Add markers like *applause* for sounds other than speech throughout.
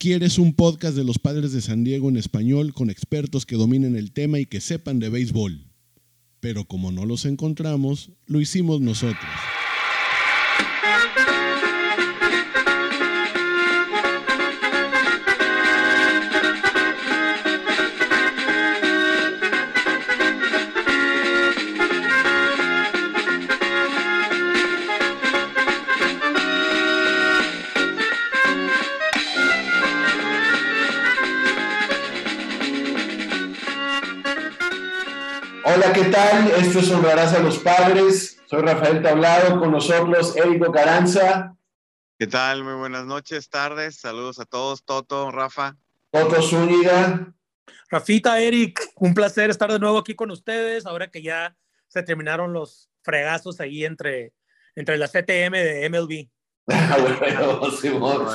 ¿Quieres un podcast de los padres de San Diego en español con expertos que dominen el tema y que sepan de béisbol? Pero como no los encontramos, lo hicimos nosotros. Tal? Esto es Honrarás a los Padres. Soy Rafael Tablado, con nosotros Érico Caranza. ¿Qué tal? Muy buenas noches, tardes. Saludos a todos, Toto, Rafa. Toto Zúñiga. Rafita, Eric, un placer estar de nuevo aquí con ustedes, ahora que ya se terminaron los fregazos ahí entre, entre la CTM de MLB. *laughs* Ah, bueno, Simón.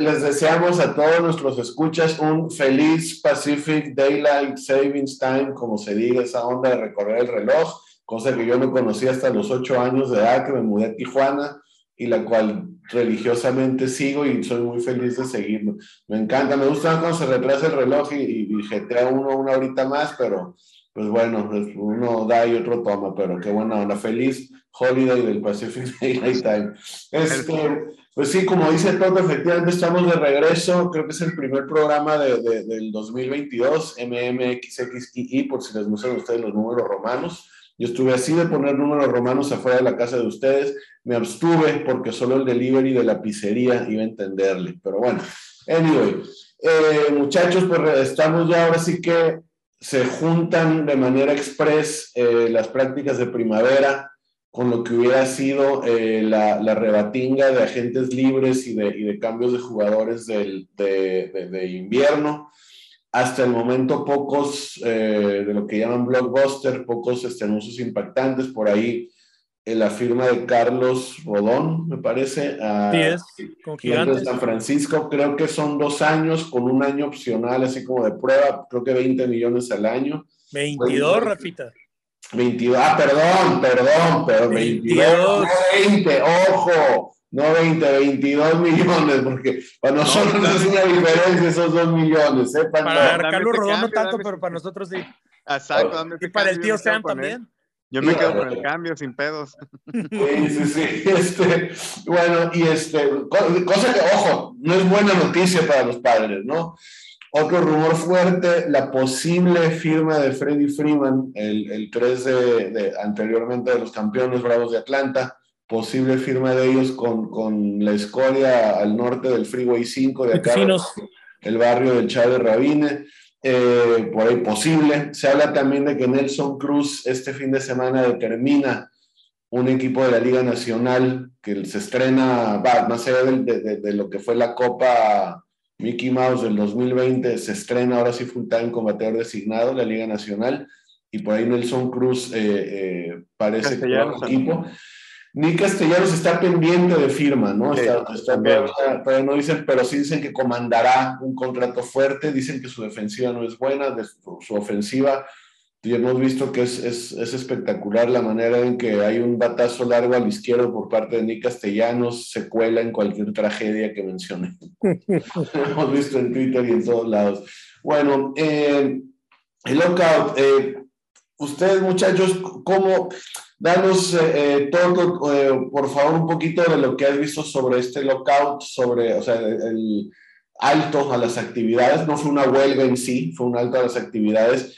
Les deseamos a todos nuestros escuchas un feliz Pacific Daylight Savings Time, como se diga, esa onda de recorrer el reloj, cosa que yo no conocía hasta los ocho años de edad, que me mudé a Tijuana y la cual religiosamente sigo y soy muy feliz de seguirlo. Me encanta, me gusta cuando se retrasa el reloj y, y, y jetea uno una horita más, pero pues bueno, pues uno da y otro toma, pero qué buena onda. Feliz holiday del Pacific *laughs* Daylight Time. Este, pues sí, como dice Toto, efectivamente estamos de regreso. Creo que es el primer programa de, de- del 2022, MMXXII, por si les gustan ustedes los números romanos. Yo estuve así de poner números romanos afuera de la casa de ustedes. Me abstuve porque solo el delivery de la pizzería iba a entenderle. Pero bueno, anyway, eh, muchachos, pues estamos ya ahora sí que se juntan de manera express eh, las prácticas de primavera con lo que hubiera sido eh, la, la rebatinga de agentes libres y de, y de cambios de jugadores del, de, de- de invierno. Hasta el momento pocos eh, de lo que llaman blockbuster, pocos este, anuncios impactantes. Por ahí eh, la firma de Carlos Rodón, me parece, a, Sí, con de. San Francisco, creo que son dos años con un año opcional, así como de prueba, creo que 20 millones al año. 22, Rafita. 22, ah, perdón, perdón, pero 22, 22. no 20, ojo, no 20, 22 millones, porque para nosotros no, es una diferencia esos 2 millones, ¿eh? Para Dame Carlos Rodón no tanto, pero para nosotros sí. Exacto. dame Y para el tío Sam también. Yo me quedo con el cambio sin pedos. Sí, sí, sí. Este, bueno, y este, co- cosa que, ojo, no es buena noticia para los padres, ¿no? Otro rumor fuerte, la posible firma de Freddie Freeman, el, el 3 de, de- anteriormente de los campeones bravos de Atlanta, posible firma de ellos con, con la escoria al norte del Freeway 5 de acá, Finos. el barrio del Chávez Rabine, eh, por ahí posible. Se habla también de que Nelson Cruz este fin de semana determina un equipo de la Liga Nacional que se estrena, va, más allá de, de- de lo que fue la Copa Mickey Mouse del 2020, se estrena ahora sí full time con bateador designado, la Liga Nacional, y por ahí Nelson Cruz eh, eh, parece que Castellanos equipo. Ni Castellanos está pendiente de firma, ¿no? Sí, Está- está- también. todavía, todavía no dicen, pero sí dicen que comandará un contrato fuerte, dicen que su defensiva no es buena, de su ofensiva, y hemos visto que es, es, es espectacular la manera en que hay un batazo largo al izquierdo por parte de Nick Castellanos, se cuela en cualquier tragedia que mencione. *laughs* hemos visto en Twitter y en todos lados. Bueno, eh, el lockout, eh, ustedes muchachos, ¿cómo? Danos eh, eh, todo, eh, por favor, un poquito de lo que has visto sobre este lockout, sobre, o sea, el, el alto a las actividades. No fue una huelga en sí, fue un alto a las actividades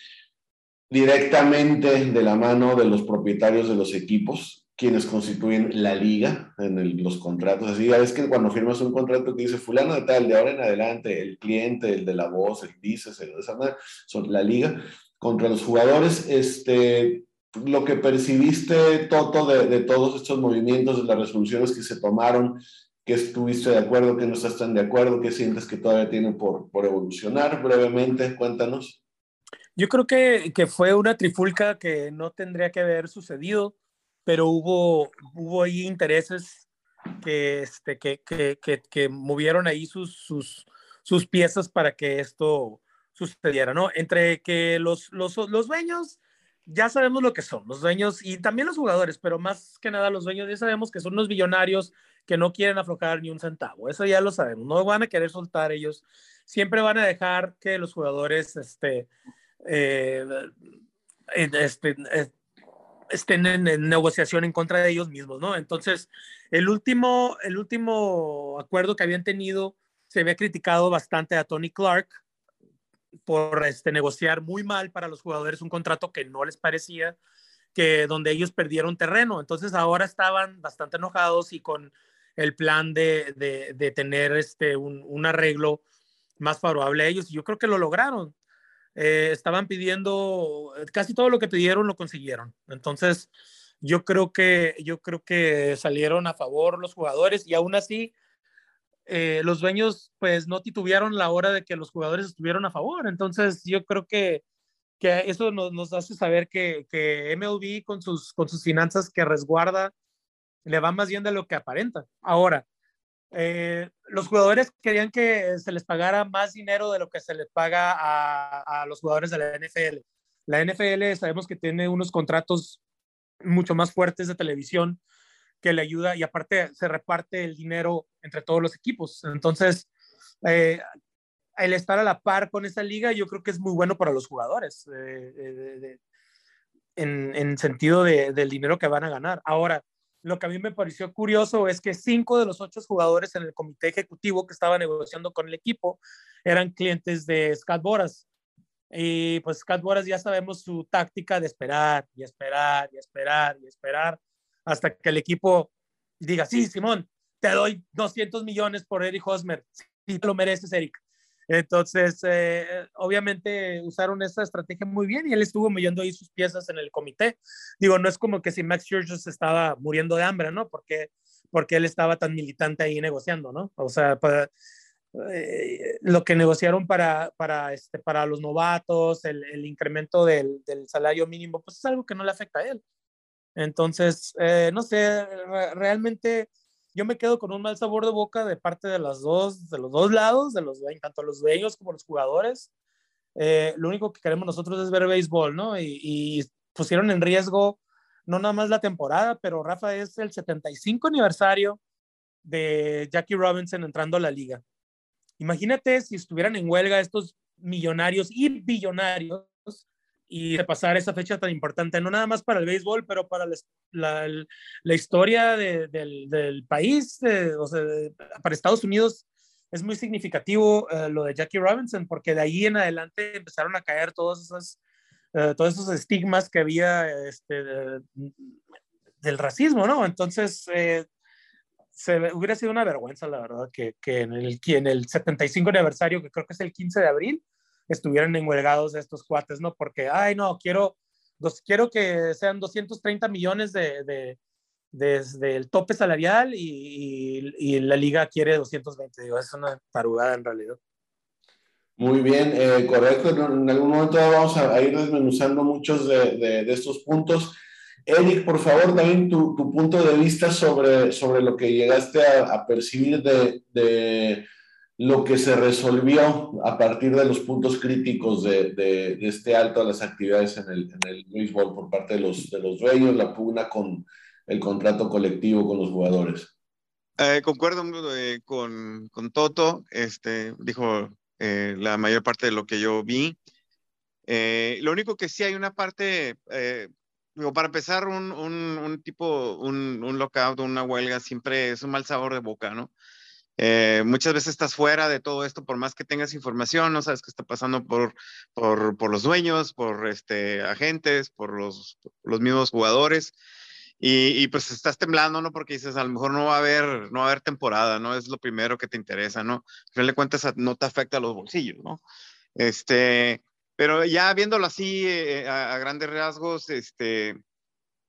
directamente de la mano de los propietarios de los equipos, quienes constituyen la liga en los contratos. Así, ya ves que cuando firmas un contrato que dice fulano de tal, de ahora en adelante, el cliente, el de la voz, el dices, el de esa manera, son la liga contra los jugadores. Este, lo que percibiste, Toto, de, todos estos movimientos, de las resoluciones que se tomaron, que estuviste de acuerdo, que no estás tan de acuerdo, que sientes que todavía tienen por, por evolucionar, brevemente, cuéntanos. Yo creo que, que fue una trifulca que no tendría que haber sucedido, pero hubo, hubo ahí intereses que, este, que, que, que, que movieron ahí sus, sus, sus piezas para que esto sucediera, ¿no? Entre que los, los, los dueños ya sabemos lo que son, los dueños y también los jugadores, pero más que nada los dueños ya sabemos que son unos billonarios que no quieren aflojar ni un centavo. Eso ya lo sabemos. No van a querer soltar ellos. Siempre van a dejar que los jugadores este, eh, este, eh, estén en, negociación en contra de ellos mismos, ¿no? Entonces, el último, el último acuerdo que habían tenido se había criticado bastante a Tony Clark por este, negociar muy mal para los jugadores un contrato que no les parecía, que donde ellos perdieron terreno. Entonces ahora estaban bastante enojados y con el plan de, tener este, un, un, arreglo más favorable a ellos. Yo creo que lo lograron. Eh, estaban pidiendo, casi todo lo que pidieron lo consiguieron. Entonces, yo creo que, yo creo que salieron a favor los jugadores y aún así eh, los dueños pues no titubearon la hora de que los jugadores estuvieron a favor. Entonces, yo creo que, que eso nos, nos hace saber que, que MLB con sus, con sus finanzas que resguarda le va más bien de lo que aparenta. Ahora, eh, los jugadores querían que se les pagara más dinero de lo que se les paga a, los jugadores de la NFL. La NFL sabemos que tiene unos contratos mucho más fuertes de televisión que le ayuda y aparte se reparte el dinero entre todos los equipos. Entonces, eh, el estar a la par con esa liga yo creo que es muy bueno para los jugadores eh, en, en, sentido de, del dinero que van a ganar. Ahora, lo que a mí me pareció curioso es que cinco de los ocho jugadores en el comité ejecutivo que estaba negociando con el equipo eran clientes de Scott Boras. Y pues Scott Boras ya sabemos su táctica de esperar y esperar y esperar y esperar hasta que el equipo diga, sí, Simón, te doy 200 millones por Eric Hosmer. Sí, lo mereces, Eric. Entonces, eh, obviamente usaron esa estrategia muy bien y él estuvo moviendo ahí sus piezas en el comité. Digo, no es como que si Max Scherzer estaba muriendo de hambre, ¿no? Porque, porque él estaba tan militante ahí negociando, ¿no? O sea, para, eh, lo que negociaron para, para, este, para los novatos, el, el incremento del, del, salario mínimo, pues es algo que no le afecta a él. Entonces, eh, no sé, realmente yo me quedo con un mal sabor de boca de parte de las dos, de los dos lados, de los tanto los dueños como los jugadores. Eh, lo único que queremos nosotros es ver béisbol, ¿no? Y, y, pusieron en riesgo no nada más la temporada, pero Rafa es el 75 aniversario de Jackie Robinson entrando a la liga. Imagínate si estuvieran en huelga estos millonarios y billonarios y repasar esa fecha tan importante, no nada más para el béisbol, pero para la, la, historia de, del, del, país, de, o sea, para Estados Unidos es muy significativo uh, lo de Jackie Robinson, porque de ahí en adelante empezaron a caer todos esos, uh, todos esos estigmas que había este, de, del racismo, ¿no? Entonces, eh, se, hubiera sido una vergüenza, la verdad, que, que en, el, en el 75 aniversario, que creo que es el 15 de abril, estuvieran enhuelgados estos cuates, ¿no? Porque, ay, no, quiero, dos, quiero que sean 230 millones de, de desde el tope salarial y, y, la liga quiere 220. Digo, es una tarugada en realidad. Muy bien, eh, correcto. En algún momento vamos a, ir desmenuzando muchos de, de, estos puntos. Eric, por favor, también tu, tu, punto de vista sobre, sobre lo que llegaste a, percibir de lo que se resolvió a partir de los puntos críticos de, de, de este alto a las actividades en el, en el béisbol por parte de los, de los dueños, la pugna con el contrato colectivo con los jugadores. Eh, concuerdo eh, con, con, Toto, este, dijo eh, la mayor parte de lo que yo vi. Eh, lo único que sí hay una parte, digo, para empezar, un, un, un tipo, un, un lockout, una huelga, siempre es un mal sabor de boca, ¿no? Eh, muchas veces estás fuera de todo esto, por más que tengas información, no sabes qué está pasando por, por, por los dueños, por este, agentes, por los, los mismos jugadores. Y, y, pues estás temblando, ¿no? Porque dices, a lo mejor no va a haber, no va a haber temporada, ¿no? Es lo primero que te interesa, ¿no? Al final de cuentas, no te afecta a los bolsillos, ¿no? Este, pero ya viéndolo así eh, a, a, grandes rasgos, este,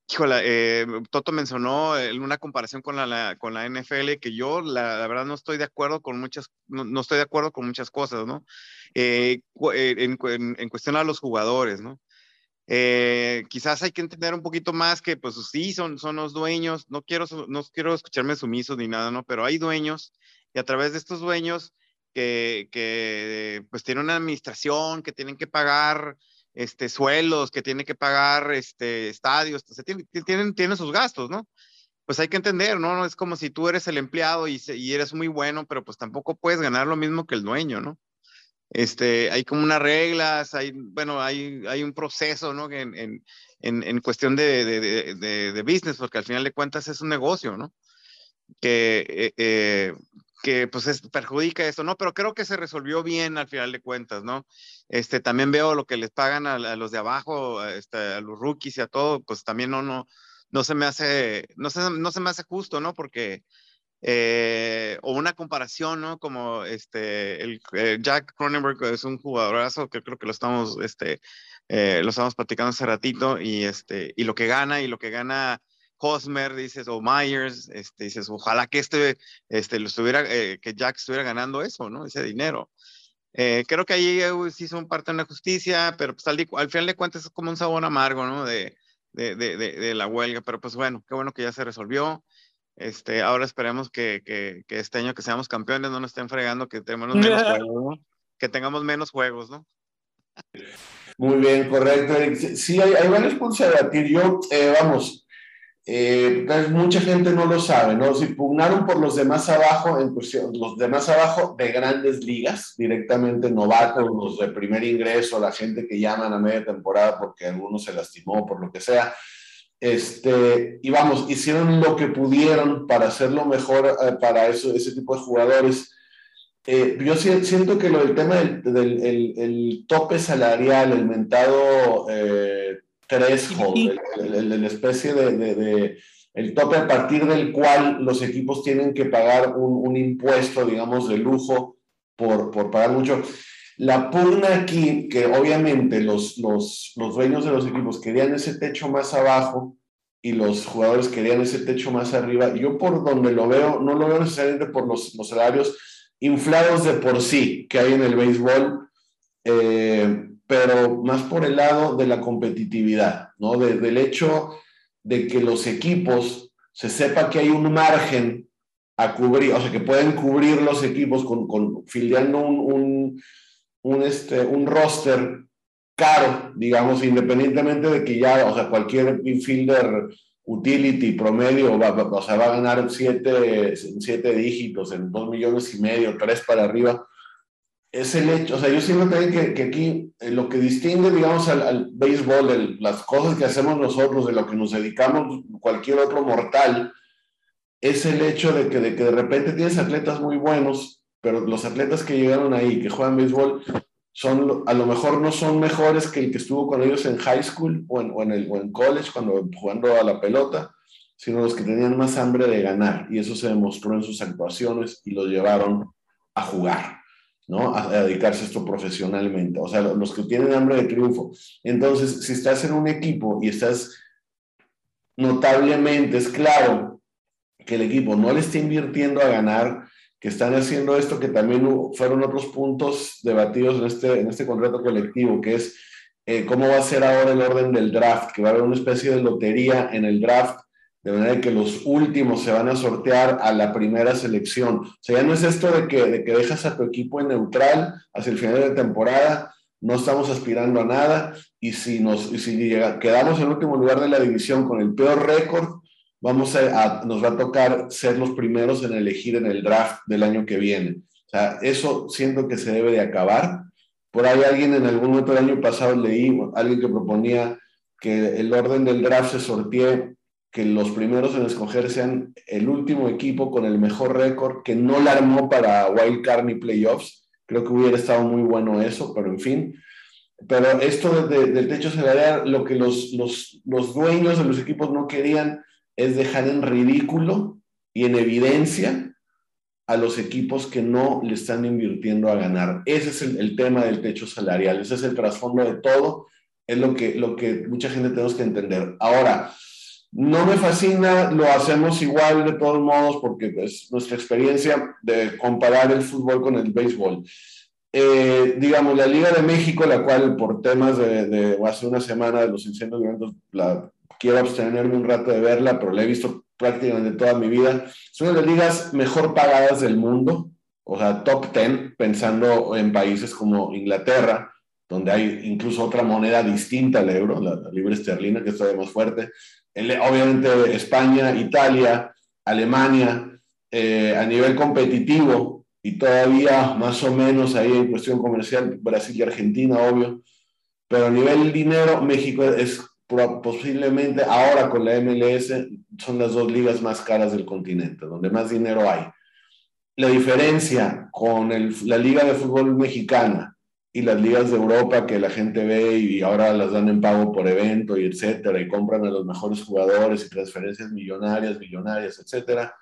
Híjole, eh, Toto mencionó una comparación con la, la, con la NFL que yo la, la, verdad no estoy de acuerdo con muchas, no, no estoy de acuerdo con muchas cosas, ¿no? Eh, eh en, en, en, cuestión a los jugadores, ¿no? Eh, quizás hay que entender un poquito más que pues sí, son, son los dueños, no quiero, no quiero escucharme sumisos ni nada, ¿no? Pero hay dueños y a través de estos dueños que, que pues tienen una administración, que tienen que pagar este, suelos, que tiene que pagar este, estadios, o tienen, tienen, tienen sus gastos, ¿no? pues hay que entender, ¿no? no Es como si tú eres el empleado y, y eres muy bueno, pero pues tampoco puedes ganar lo mismo que el dueño, ¿no? Este, hay como unas reglas, hay, bueno, hay, hay un proceso, ¿no? En, en, en cuestión de, de, de, de, business, porque al final de cuentas es un negocio, ¿no? Que, eh, eh, que pues es, perjudica esto, ¿no? Pero creo que se resolvió bien al final de cuentas, ¿no? Este, también veo lo que les pagan a, a los de abajo, este, a los rookies y a todo, pues también no, no, no se me hace, no se, no se me hace justo, ¿no? Porque eh, o una comparación, ¿no? Como este, el, eh, Jack Cronenberg es un jugadorazo que creo que lo estamos, este, eh, lo estamos platicando hace ratito y, este, y lo que gana y lo que gana Hosmer, dices, o Myers, este, dices, ojalá que este, este, lo estuviera, que Jack estuviera ganando eso, ¿no? Ese dinero. creo que ahí sí son parte de la justicia, pero pues al, al, final de cuentas es como un sabor amargo, ¿no? De, de, de, de, la huelga, pero pues bueno, qué bueno que ya se resolvió. Este, ahora esperemos que, que, que, este año que seamos campeones no nos estén fregando, que tengamos menos *laughs* juegos, ¿no? Que tengamos menos juegos, ¿no? Muy bien, correcto. Sí, hay, hay varios puntos a debatir. Yo, eh, vamos, eh, mucha gente no lo sabe, ¿no? Si pugnaron por los demás abajo, en los demás abajo de grandes ligas, directamente novatos, los de primer ingreso, la gente que llaman a media temporada porque alguno se lastimó, por lo que sea este, y vamos, hicieron lo que pudieron para hacerlo mejor eh, para eso, ese tipo de jugadores. Eh, yo siento que lo del tema del, del el, tope salarial, el mentado eh, threshold, la especie de, de, el tope a partir del cual los equipos tienen que pagar un, un impuesto, digamos, de lujo por, por pagar mucho. La pugna aquí, que obviamente los, los, los dueños de los equipos querían ese techo más abajo y los jugadores querían ese techo más arriba. Yo por donde lo veo, no lo veo necesariamente por los, los salarios inflados de por sí que hay en el béisbol, eh, pero más por el lado de la competitividad, ¿no? del hecho de que los equipos se sepa que hay un margen a cubrir, o sea, que pueden cubrir los equipos con, con fildeando un, un un, este, un roster caro, digamos, independientemente de que ya, o sea, cualquier infielder utility promedio va, o sea, va a ganar siete, siete dígitos, en dos millones y medio, tres para arriba. Es el hecho, o sea, yo siento también que, que aquí eh, lo que distingue, digamos, al, al béisbol, las cosas que hacemos nosotros, de lo que nos dedicamos cualquier otro mortal, es el hecho de que de, que de repente tienes atletas muy buenos pero los atletas que llegaron ahí, que juegan béisbol, son, a lo mejor no son mejores que el que estuvo con ellos en high school o en, el, o en college, cuando jugando a la pelota, sino los que tenían más hambre de ganar. Y eso se demostró en sus actuaciones y los llevaron a jugar, ¿no? A, dedicarse a esto profesionalmente. O sea, los que tienen hambre de triunfo. Entonces, si estás en un equipo y estás notablemente, es claro que el equipo no le está invirtiendo a ganar, que están haciendo esto, que también fueron otros puntos debatidos en este, en este contrato colectivo, que es eh, cómo va a ser ahora el orden del draft, que va a haber una especie de lotería en el draft, de manera que los últimos se van a sortear a la primera selección. O sea, ya no es esto de que, de que dejas a tu equipo en neutral hacia el final de temporada, no estamos aspirando a nada, y si, nos, y si quedamos en último lugar de la división con el peor récord, vamos a, nos va a tocar ser los primeros en elegir en el draft del año que viene. O sea, eso siento que se debe de acabar. Por ahí alguien en algún del año pasado leí, alguien que proponía que el orden del draft se sortee, que los primeros en escoger sean el último equipo con el mejor récord, que no la armó para wild card ni playoffs. Creo que hubiera estado muy bueno eso, pero en fin. Pero esto de, de, del techo salarial, lo que los, los, los dueños de los equipos no querían es dejar en ridículo y en evidencia a los equipos que no le están invirtiendo a ganar. Ese es el, tema del techo salarial, ese es el trasfondo de todo, es lo que, lo que mucha gente tenemos que entender. Ahora, no me fascina, lo hacemos igual de todos modos porque es nuestra experiencia de comparar el fútbol con el béisbol. Eh, digamos, la Liga de México, la cual por temas de, de hace una semana de los incendios violentos la quiero abstenerme un rato de verla, pero la he visto prácticamente toda mi vida. Es una de las ligas mejor pagadas del mundo, o sea, top 10, pensando en países como Inglaterra, donde hay incluso otra moneda distinta al euro, la, la libra esterlina, que es todavía más fuerte. Obviamente España, Italia, Alemania, eh, a nivel competitivo y todavía más o menos ahí en cuestión comercial, Brasil y Argentina, obvio, pero a nivel dinero, México es posiblemente ahora con la MLS son las dos ligas más caras del continente, donde más dinero hay. La diferencia con la Liga de Fútbol Mexicana y las ligas de Europa que la gente ve y ahora las dan en pago por evento y etcétera, y compran a los mejores jugadores y transferencias millonarias, millonarias, etcétera,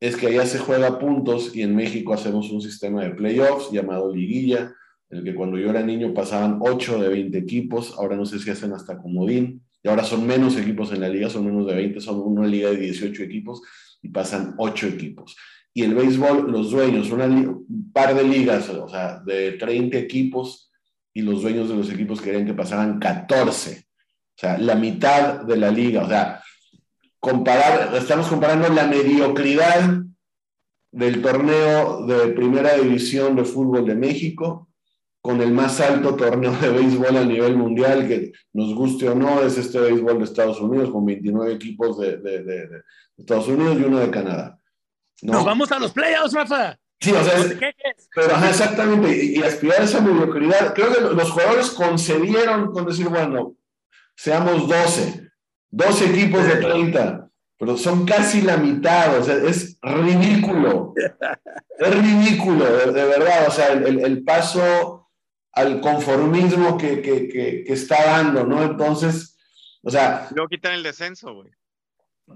es que allá se juega puntos y en México hacemos un sistema de playoffs llamado liguilla, en el que cuando yo era niño pasaban 8 de 20 equipos, ahora no sé si hacen hasta comodín, y ahora son menos equipos en la liga, son menos de 20, son una liga de 18 equipos y pasan 8 equipos y el béisbol, los dueños, un par de ligas, o sea, de 30 equipos, y los dueños de los equipos querían que pasaran 14, o sea, la mitad de la liga, o sea, comparar, estamos comparando la mediocridad del torneo de primera división de fútbol de México con el más alto torneo de béisbol a nivel mundial, que nos guste o no, es este béisbol de Estados Unidos, con 29 equipos de, de Estados Unidos y uno de Canadá. Nos vamos a los playoffs, Rafa. Sí, o sea, pero exactamente, y, aspirar a esa mediocridad. Creo que los jugadores concedieron con decir, bueno, seamos 12, 12 equipos de 30, pero son casi la mitad, o sea, es ridículo. es ridículo, de, verdad, o sea, el, el, paso al conformismo que, que, que, que, está dando, ¿no? Entonces, o sea... No quitar el descenso, güey.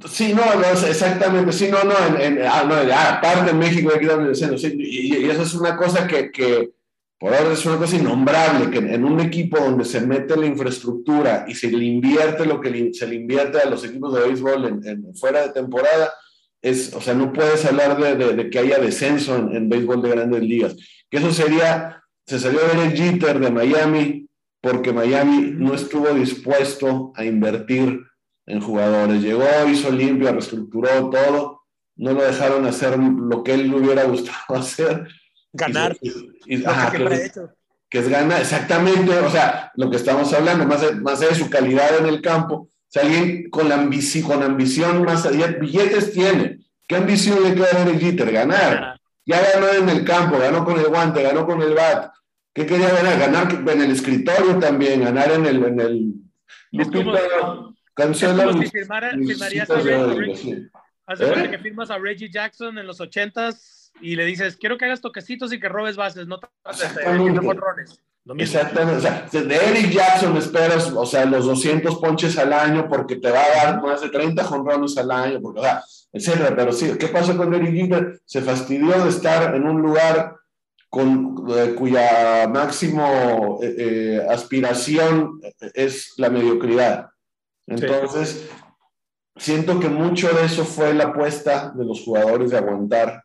Sí, no, exactamente, sí, no, no, en, ah, no, ah, aparte en México hay que darle sí, y, y, eso es una cosa que, que, por ahora es una cosa innombrable, que en un equipo donde se mete la infraestructura y se le invierte lo que se le invierte a los equipos de béisbol en, fuera de temporada, es, o sea, no puedes hablar de, de, que haya descenso en, en, béisbol de grandes ligas, que eso sería, se salió a ver el Jeter de Miami, porque Miami no estuvo dispuesto a invertir en jugadores. Llegó, hizo limpio, reestructuró todo, no lo dejaron hacer lo que él le hubiera gustado *laughs* hacer. Ganar. que, es, ganar, exactamente, o sea, lo que estamos hablando, más, de, más de su calidad en el campo. O sea, alguien con, la ambición, con ambición más allá, billetes tiene. ¿Qué ambición le queda a el Jeter? Ganar. Ya ganó en el campo, ganó con el guante, ganó con el bat. ¿Qué quería ganar? Ganar en el escritorio también, ganar en el... En el Cancela si firmarías a Reggie, ¿Eh? que firmas a Reggie Jackson en los ochentas y le dices, quiero que hagas toquecitos y que robes bases, no de jonrones. Exactamente, o sea, de Eric Jackson esperas, o sea, los 200 ponches al año porque te va a dar más de 30 jonrones al año, porque, o sea, etcétera, pero sí, ¿qué pasa con Eric Jeter? Se fastidió de estar en un lugar con, eh, cuya máximo eh, eh, aspiración es la mediocridad. Entonces, siento que mucho de eso fue la apuesta de los jugadores de aguantar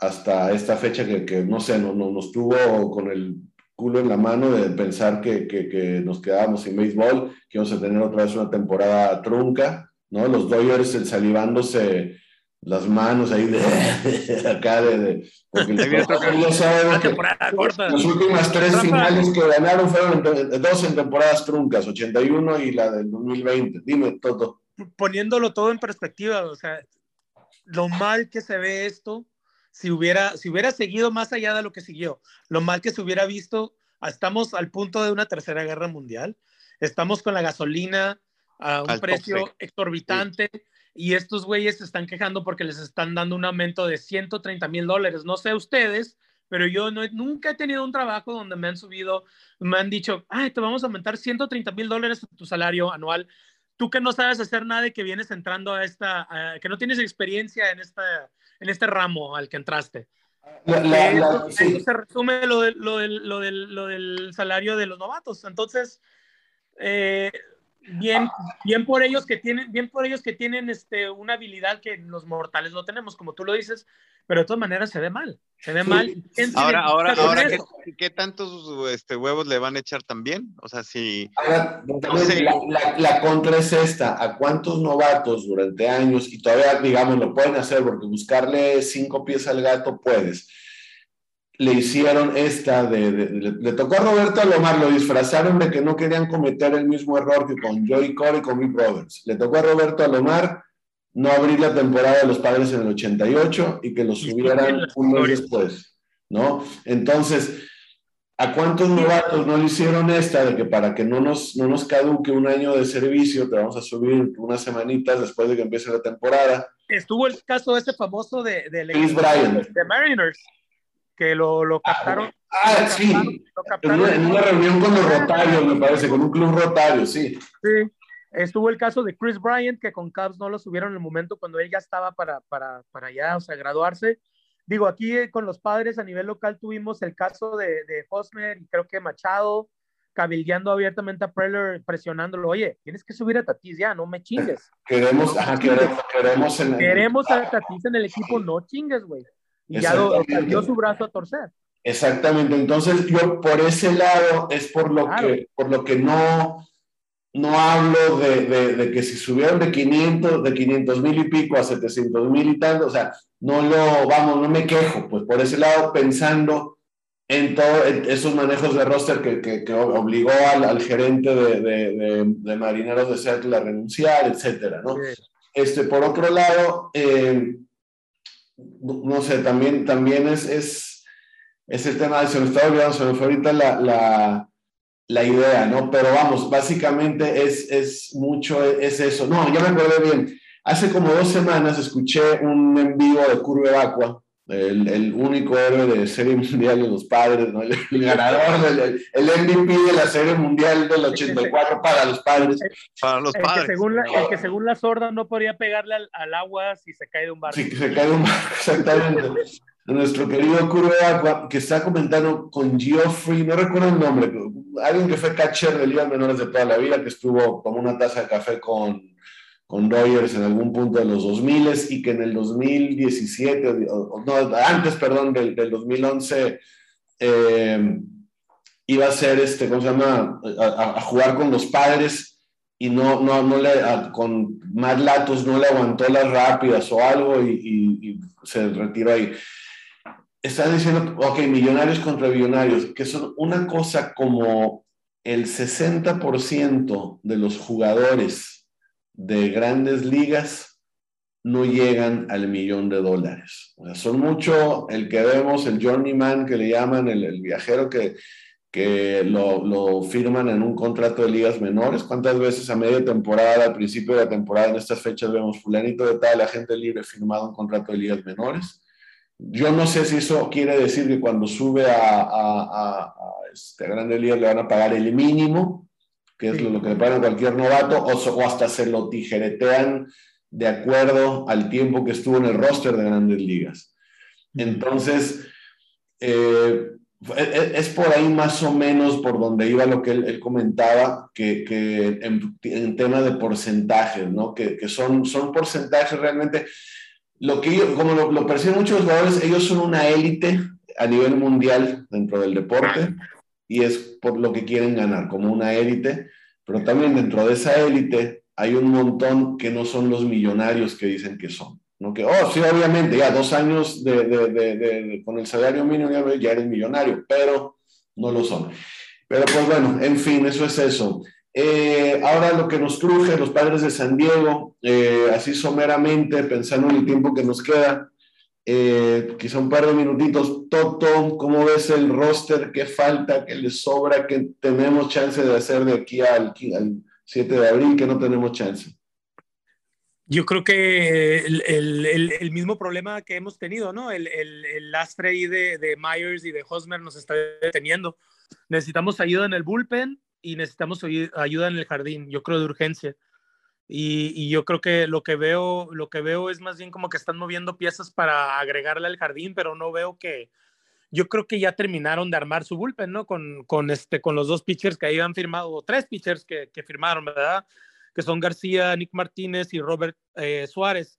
hasta esta fecha que, no sé, no, no, nos tuvo con el culo en la mano de pensar que, que, nos quedábamos sin béisbol, que íbamos a tener otra vez una temporada trunca, ¿no? Los Dodgers salivándose las manos ahí de *laughs* acá de, porque ya sabemos que las últimas tres finales que ganaron fueron dos en temporadas truncas, 81 y la del 2020. Dime, todo. Poniéndolo todo en perspectiva, o sea, lo mal que se ve esto, si hubiera, si hubiera seguido más allá de lo que siguió, lo mal que se hubiera visto, estamos al punto de una tercera guerra mundial, estamos con la gasolina a un precio exorbitante y estos güeyes se están quejando porque les están dando un aumento de 130 mil dólares. No sé ustedes, pero yo no, nunca he tenido un trabajo donde me han subido, me han dicho, ay, te vamos a aumentar 130 mil dólares tu salario anual. Tú que no sabes hacer nada y que vienes entrando a esta, que no tienes experiencia en, esta, en este ramo al que entraste. se resume lo, lo, lo, del, lo del salario de los novatos. Entonces, eh, bien, bien por ellos que tienen, bien por ellos que tienen este, una habilidad que los mortales no tenemos, como tú lo dices, pero de todas maneras se ve mal, se ve mal. Ahora, ahora, ahora, ¿qué, tantos este, huevos le van a echar también? O sea, si... la, contra es esta, ¿a cuántos novatos durante años, y todavía, digamos, lo pueden hacer porque buscarle cinco pies al gato puedes, le hicieron esta de, le, tocó a Roberto Alomar, lo disfrazaron de que no querían cometer el mismo error que con Joey Core y con Big Brothers. Le tocó a Roberto Alomar no abrir la temporada de los padres en el 88 y que lo subieran un mes después, ¿no? Entonces, ¿a cuántos novatos no le hicieron esta de que para que no nos, no nos caduque un año de servicio, te vamos a subir unas semanitas después de que empiece la temporada? Estuvo el caso ese famoso de, de, de Mariners, que lo, lo captaron. Ah, sí, en, una, reunión con los Rotarios, me parece, con un club Rotario, sí. Sí, estuvo el caso de Chris Bryant, que con Cubs no lo subieron en el momento cuando él ya estaba para, para, para ya, o sea, graduarse. Digo, aquí eh, con los padres a nivel local tuvimos el caso de, de Hosmer y creo que Machado, cabildeando abiertamente a Preller, presionándolo, oye, tienes que subir a Tatis ya, no me chingues. Queremos, ajá, queremos, queremos, en queremos a Tatis en el equipo, no chingues, güey y ya lo, dio su brazo a torcer. Exactamente, entonces yo por ese lado es por lo que, por lo que no, no hablo de, de, de, que si subieron de 500, de 500 mil y pico a 700 mil y tanto, o sea, no lo, vamos, no me quejo, pues por ese lado pensando en todos esos manejos de roster que, que, que obligó al, al gerente de, de, Marineros de Seattle a renunciar, etcétera, ¿no? Este, por otro lado, eh, no sé, también, también es, es, es el tema de, se me está olvidando, se me fue ahorita la, la, la idea, ¿no? Pero vamos, básicamente es, es mucho, es eso. No, ya me acordé bien. Hace como dos semanas escuché un envío de Curve Aqua el, el, único héroe de Serie Mundial de los Padres, ¿no? el, ganador, del, el, MVP de la Serie Mundial del 84 para los Padres. Para los padres. El que según la, el que según la sorda no podría pegarle al, al, agua si se cae de un barco. Sí, se cae de un barco, exactamente. Nuestro querido Curve Aqua, que está comentando con Geoffrey, no recuerdo el nombre, alguien que fue catcher de ligas menores de toda la vida, que estuvo como una taza de café con con Dodgers en algún punto de los 2000 y que en el 2017, no, antes, perdón, del, del 2011, eh, iba a ser, este, ¿cómo se llama?, a, jugar con los padres y no, no, no le, con más latos no le aguantó las rápidas o algo y, se retiró ahí. Están diciendo, ok, millonarios contra billonarios, que son una cosa como el 60% de los jugadores de grandes ligas no llegan al millón de dólares. son mucho el que vemos, el journeyman que le llaman, el, viajero que, que lo, firman en un contrato de ligas menores. ¿Cuántas veces a media temporada, al principio de la temporada, en estas fechas vemos fulanito de tal, agente libre firmado un contrato de ligas menores? Yo no sé si eso quiere decir que cuando sube a, a, a, a este, grandes ligas le van a pagar el mínimo que es lo, que le pagan cualquier novato, o, hasta se lo tijeretean de acuerdo al tiempo que estuvo en el roster de grandes ligas. Entonces, eh, e, e, es por ahí más o menos por donde iba lo que él, comentaba, que, que en, tema de porcentajes, ¿no? Que, que, son, son porcentajes realmente, lo que yo, como lo, lo perciben muchos jugadores, ellos son una élite a nivel mundial dentro del deporte y es por lo que quieren ganar, como una élite, pero también dentro de esa élite hay un montón que no son los millonarios que dicen que son. ¿no? Que, oh, sí, obviamente, ya dos años de, de, de, con el salario mínimo ya eres millonario, pero no lo son. Pero pues bueno, en fin, eso es eso. Eh, ahora lo que nos cruje, los padres de San Diego, eh, así someramente, pensando en el tiempo que nos queda, eh, quizá un par de minutitos. Toto, ¿cómo ves el roster? ¿Qué falta? ¿Qué le sobra? ¿Qué tenemos chance de hacer de aquí al, 7 de abril? que no tenemos chance? Yo creo que el, el, el, mismo problema que hemos tenido, ¿no? El, lastre ahí de, de, Myers y de Hosmer nos está deteniendo. Necesitamos ayuda en el bullpen y necesitamos ayuda en el jardín, yo creo de urgencia. Y, yo creo que lo que veo, lo que veo es más bien como que están moviendo piezas para agregarle al jardín, pero no veo que, yo creo que ya terminaron de armar su bullpen, ¿no? Con, con, este, con los dos pitchers que ahí han firmado, o tres pitchers que, que firmaron, ¿verdad? Que son García, Nick Martínez y Robert eh, Suárez.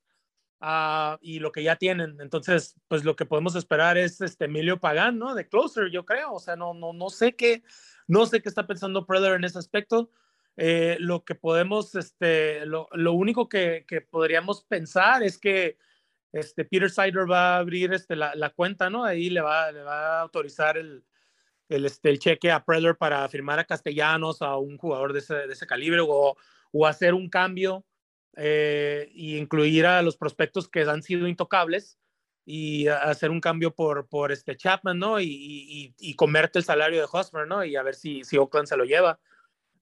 Uh, y lo que ya tienen. Entonces, pues lo que podemos esperar es este Emilio Pagán, ¿no? De closer, yo creo. O sea, no, no, no sé qué, no sé qué está pensando Predator en ese aspecto. Eh, lo que podemos, este, lo, lo único que, que, podríamos pensar es que este, Peter Sider va a abrir este, la, la, cuenta, ¿no? Ahí le va, le va a autorizar el, el, este, el cheque a Preller para firmar a Castellanos, a un jugador de ese, de ese calibre, o, o, hacer un cambio eh, y incluir a los prospectos que han sido intocables y hacer un cambio por, por este Chapman, ¿no? Y, y, y comerte el salario de Hosmer, ¿no? Y a ver si, si Oakland se lo lleva.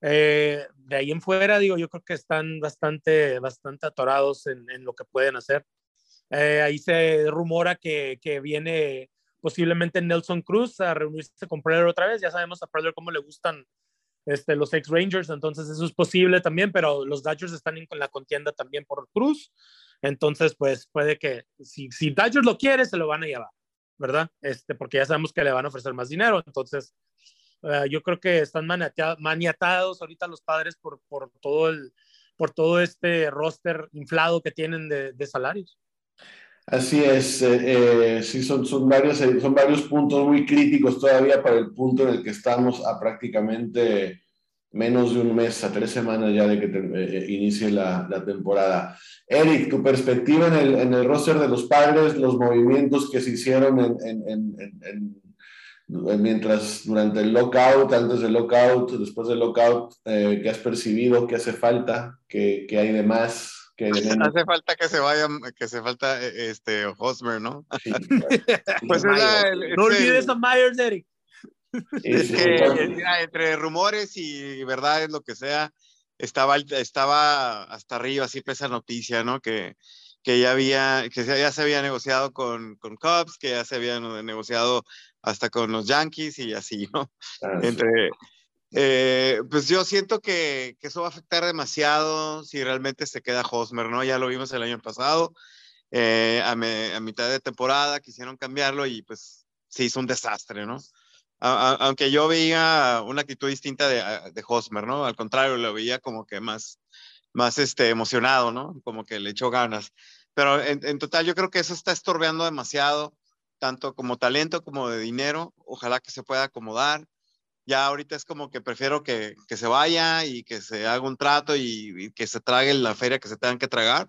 Eh, de ahí en fuera, digo, yo creo que están bastante, bastante atorados en, en lo que pueden hacer. Eh, ahí se rumora que, que, viene posiblemente Nelson Cruz a reunirse con Predator otra vez. Ya sabemos a Predator cómo le gustan este, los ex Rangers, entonces eso es posible también, pero los Dodgers están en la contienda también por Cruz. Entonces, pues puede que si, si Dodgers lo quiere, se lo van a llevar, ¿verdad? Este, porque ya sabemos que le van a ofrecer más dinero. Entonces, uh, yo creo que están maniatados ahorita los padres por, por, todo el, por todo este roster inflado que tienen de, de salarios. Así es, eh, eh, sí, son, son, varios, eh, son varios puntos muy críticos todavía para el punto en el que estamos a prácticamente menos de un mes, a tres semanas ya de que te, eh, inicie la, la, temporada. Eric, tu perspectiva en el, en el roster de los padres, los movimientos que se hicieron en, en, mientras durante el lockout, antes del lockout, después del lockout, eh, ¿qué has percibido? ¿Qué hace falta? ¿Qué, qué hay de más? Que hace falta que se vaya, que se falta eh, este Hosmer, ¿no? Sí, *laughs* pues es la, el, no olvides a Myers, Eric. Es que mira, entre rumores y verdades, lo que sea, estaba, estaba hasta arriba así esa noticia, ¿no? Que, que ya había, que ya se había negociado con, con Cubs, que ya se había negociado hasta con los Yankees y así, *laughs* ¿no? Ah, entre, eh, pues yo siento que, que, eso va a afectar demasiado si realmente se queda Hosmer, ¿no? Ya lo vimos el año pasado, eh, a, me, a, mitad de temporada quisieron cambiarlo y pues se hizo un desastre, ¿no? A, aunque yo veía una actitud distinta de, de, Hosmer, ¿no? Al contrario, lo veía como que más, más este, emocionado, ¿no? Como que le echó ganas. Pero en, en total yo creo que eso está estorbeando demasiado, tanto como talento como de dinero. Ojalá que se pueda acomodar ya ahorita es como que prefiero que, que, se vaya y que se haga un trato y, que se trague la feria que se tengan que tragar,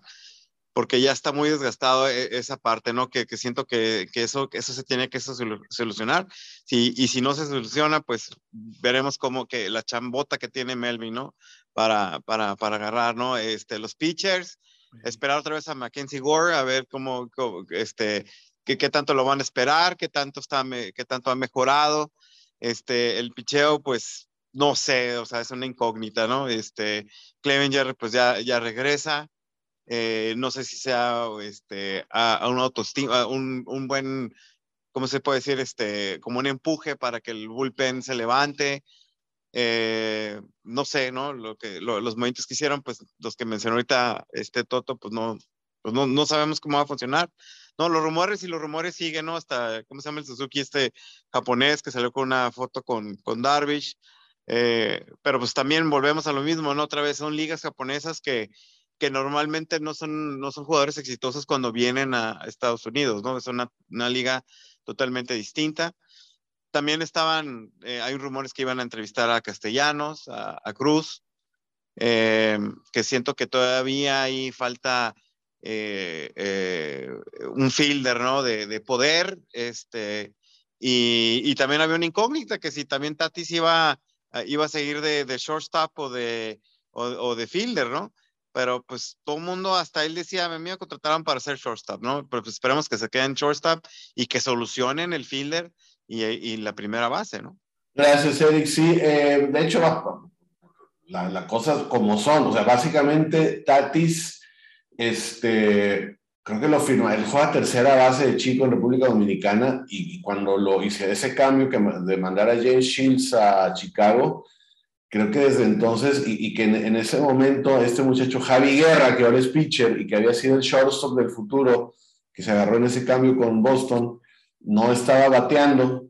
porque ya está muy desgastado e, esa parte, ¿no? Que, que siento que, que, eso, eso se tiene que solucionar. Si, y si no se soluciona, pues veremos como que la chambota que tiene Melvin, ¿no? Para, para, para agarrar, ¿no? Este, los pitchers, esperar otra vez a Mackenzie Gore, a ver cómo, cómo este, qué, qué tanto lo van a esperar, qué tanto, está, qué tanto ha mejorado este, el picheo, pues, no sé, o sea, es una incógnita, ¿no? Este, Clevenger, pues ya, ya regresa. Eh, no sé si sea este, a, a un autoestima, un, un, buen, ¿cómo se puede decir? Este, como un empuje para que el bullpen se levante. Eh, no sé, ¿no? Lo que, lo, los movimientos que hicieron, pues los que mencionó ahorita este Toto, pues no, pues no, no sabemos cómo va a funcionar. No, los rumores y los rumores siguen, ¿no? Hasta, ¿cómo se llama el Suzuki este japonés que salió con una foto con, con Darvish? Eh, pero pues también volvemos a lo mismo, ¿no? Otra vez son ligas japonesas que, que normalmente no son, no son jugadores exitosos cuando vienen a Estados Unidos, ¿no? Es una, una liga totalmente distinta. También estaban, eh, hay rumores que iban a entrevistar a Castellanos, a, a Cruz, eh, que siento que todavía hay falta eh, eh, un fielder, ¿no? De, de poder, este, y, y, también había una incógnita que si también Tatis iba, iba a seguir de, de shortstop o de, o, o, de fielder, ¿no? Pero pues todo el mundo, hasta él decía, a mí me contrataron para ser shortstop, ¿no? Pero pues esperemos que se queden shortstop y que solucionen el fielder y, y la primera base, ¿no? Gracias, Eric. Sí, eh, de hecho, las la cosas como son, o sea, básicamente Tatis este, creo que lo firmó, él fue a tercera base de chico en República Dominicana y, cuando lo hice ese cambio que de mandar a James Shields a Chicago, creo que desde entonces y, y que en, en, ese momento este muchacho Javi Guerra, que ahora es pitcher y que había sido el shortstop del futuro, que se agarró en ese cambio con Boston, no estaba bateando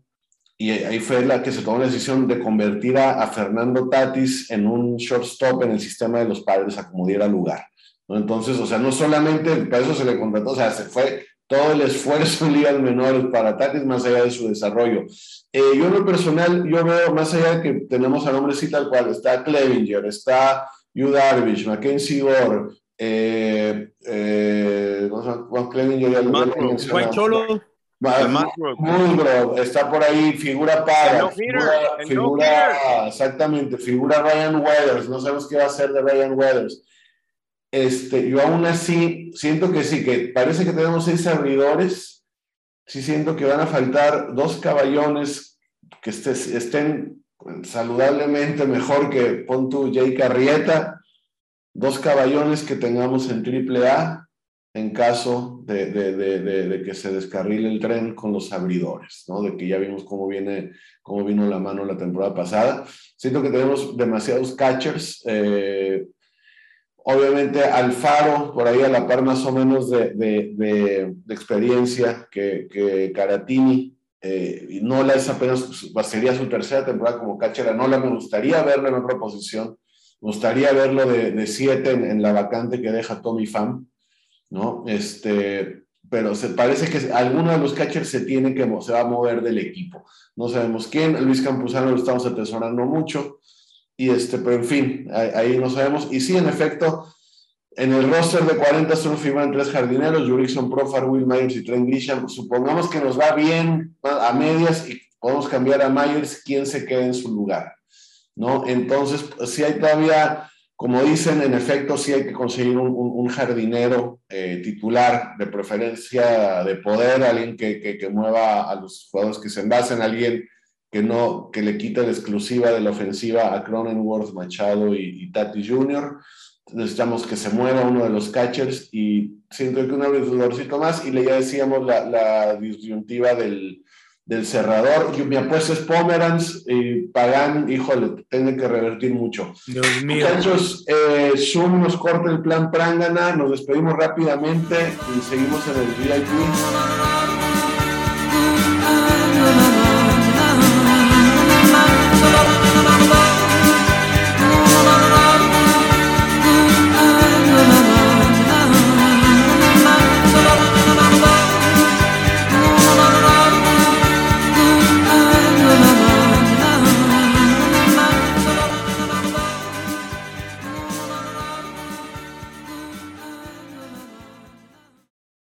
y ahí fue la que se tomó la decisión de convertir a, a Fernando Tatis en un shortstop en el sistema de los padres a como diera lugar. Entonces, o sea, no solamente para eso se le contrató, o sea, se fue todo el esfuerzo en ligas menores para Tatis más allá de su desarrollo. Eh, yo en lo personal, yo veo más allá de que tenemos a nombre sí tal cual, está Clevinger, está Yu Darvish, Mackenzie Gore, Eh, eh, Juan Clevin, ya Juan Cholo. Mulgrew está por ahí, figura para. figura, exactamente, figura Ryan Weathers. No sabemos qué va a hacer de Ryan Weathers. Este, yo aún así siento que sí, que parece que tenemos seis abridores. Sí siento que van a faltar dos caballones que estén saludablemente mejor que pon tu Jay Carrieta, dos caballones que tengamos en triple A en caso de, que se descarrile el tren con los abridores, ¿no? De que ya vimos cómo viene, cómo vino la mano la temporada pasada. Siento que tenemos demasiados catchers. Eh, obviamente Alfaro, por ahí a la par más o menos de, experiencia que, que Caratini. Eh, y Nola es apenas, sería su tercera temporada como catcher. A Nola me gustaría verlo en otra posición. Me gustaría verlo de, siete en, en, la vacante que deja Tommy Pham. ¿No? Este, pero se parece que alguno de los catchers se tiene que se va a mover del equipo. No sabemos quién, Luis Campuzano lo estamos atesorando mucho, y este, pero en fin, ahí, no sabemos. Y sí, en efecto, en el roster de 40 solo firman tres jardineros, Jurickson Profar, Will Myers y Trent Grisham. Supongamos que nos va bien a medias y podemos cambiar a Myers, quién se quede en su lugar, ¿no? Entonces, si hay todavía como dicen, en efecto, sí hay que conseguir un, jardinero eh, titular, de preferencia de poder, alguien que, mueva a los jugadores que se envasen, alguien que no que le quite la exclusiva de la ofensiva a Cronenworth, Machado y, Tati Jr. Necesitamos que se mueva uno de los catchers y siento que un abridorcito más y le ya decíamos la disyuntiva del, del cerrador. Yo, mi apuesta es Pomeranz y Pagan, híjole, tiene que revertir mucho. Dios mío. Muchachos, eh, Zoom nos corta el plan Prangana, nos despedimos rápidamente y seguimos en el VIP.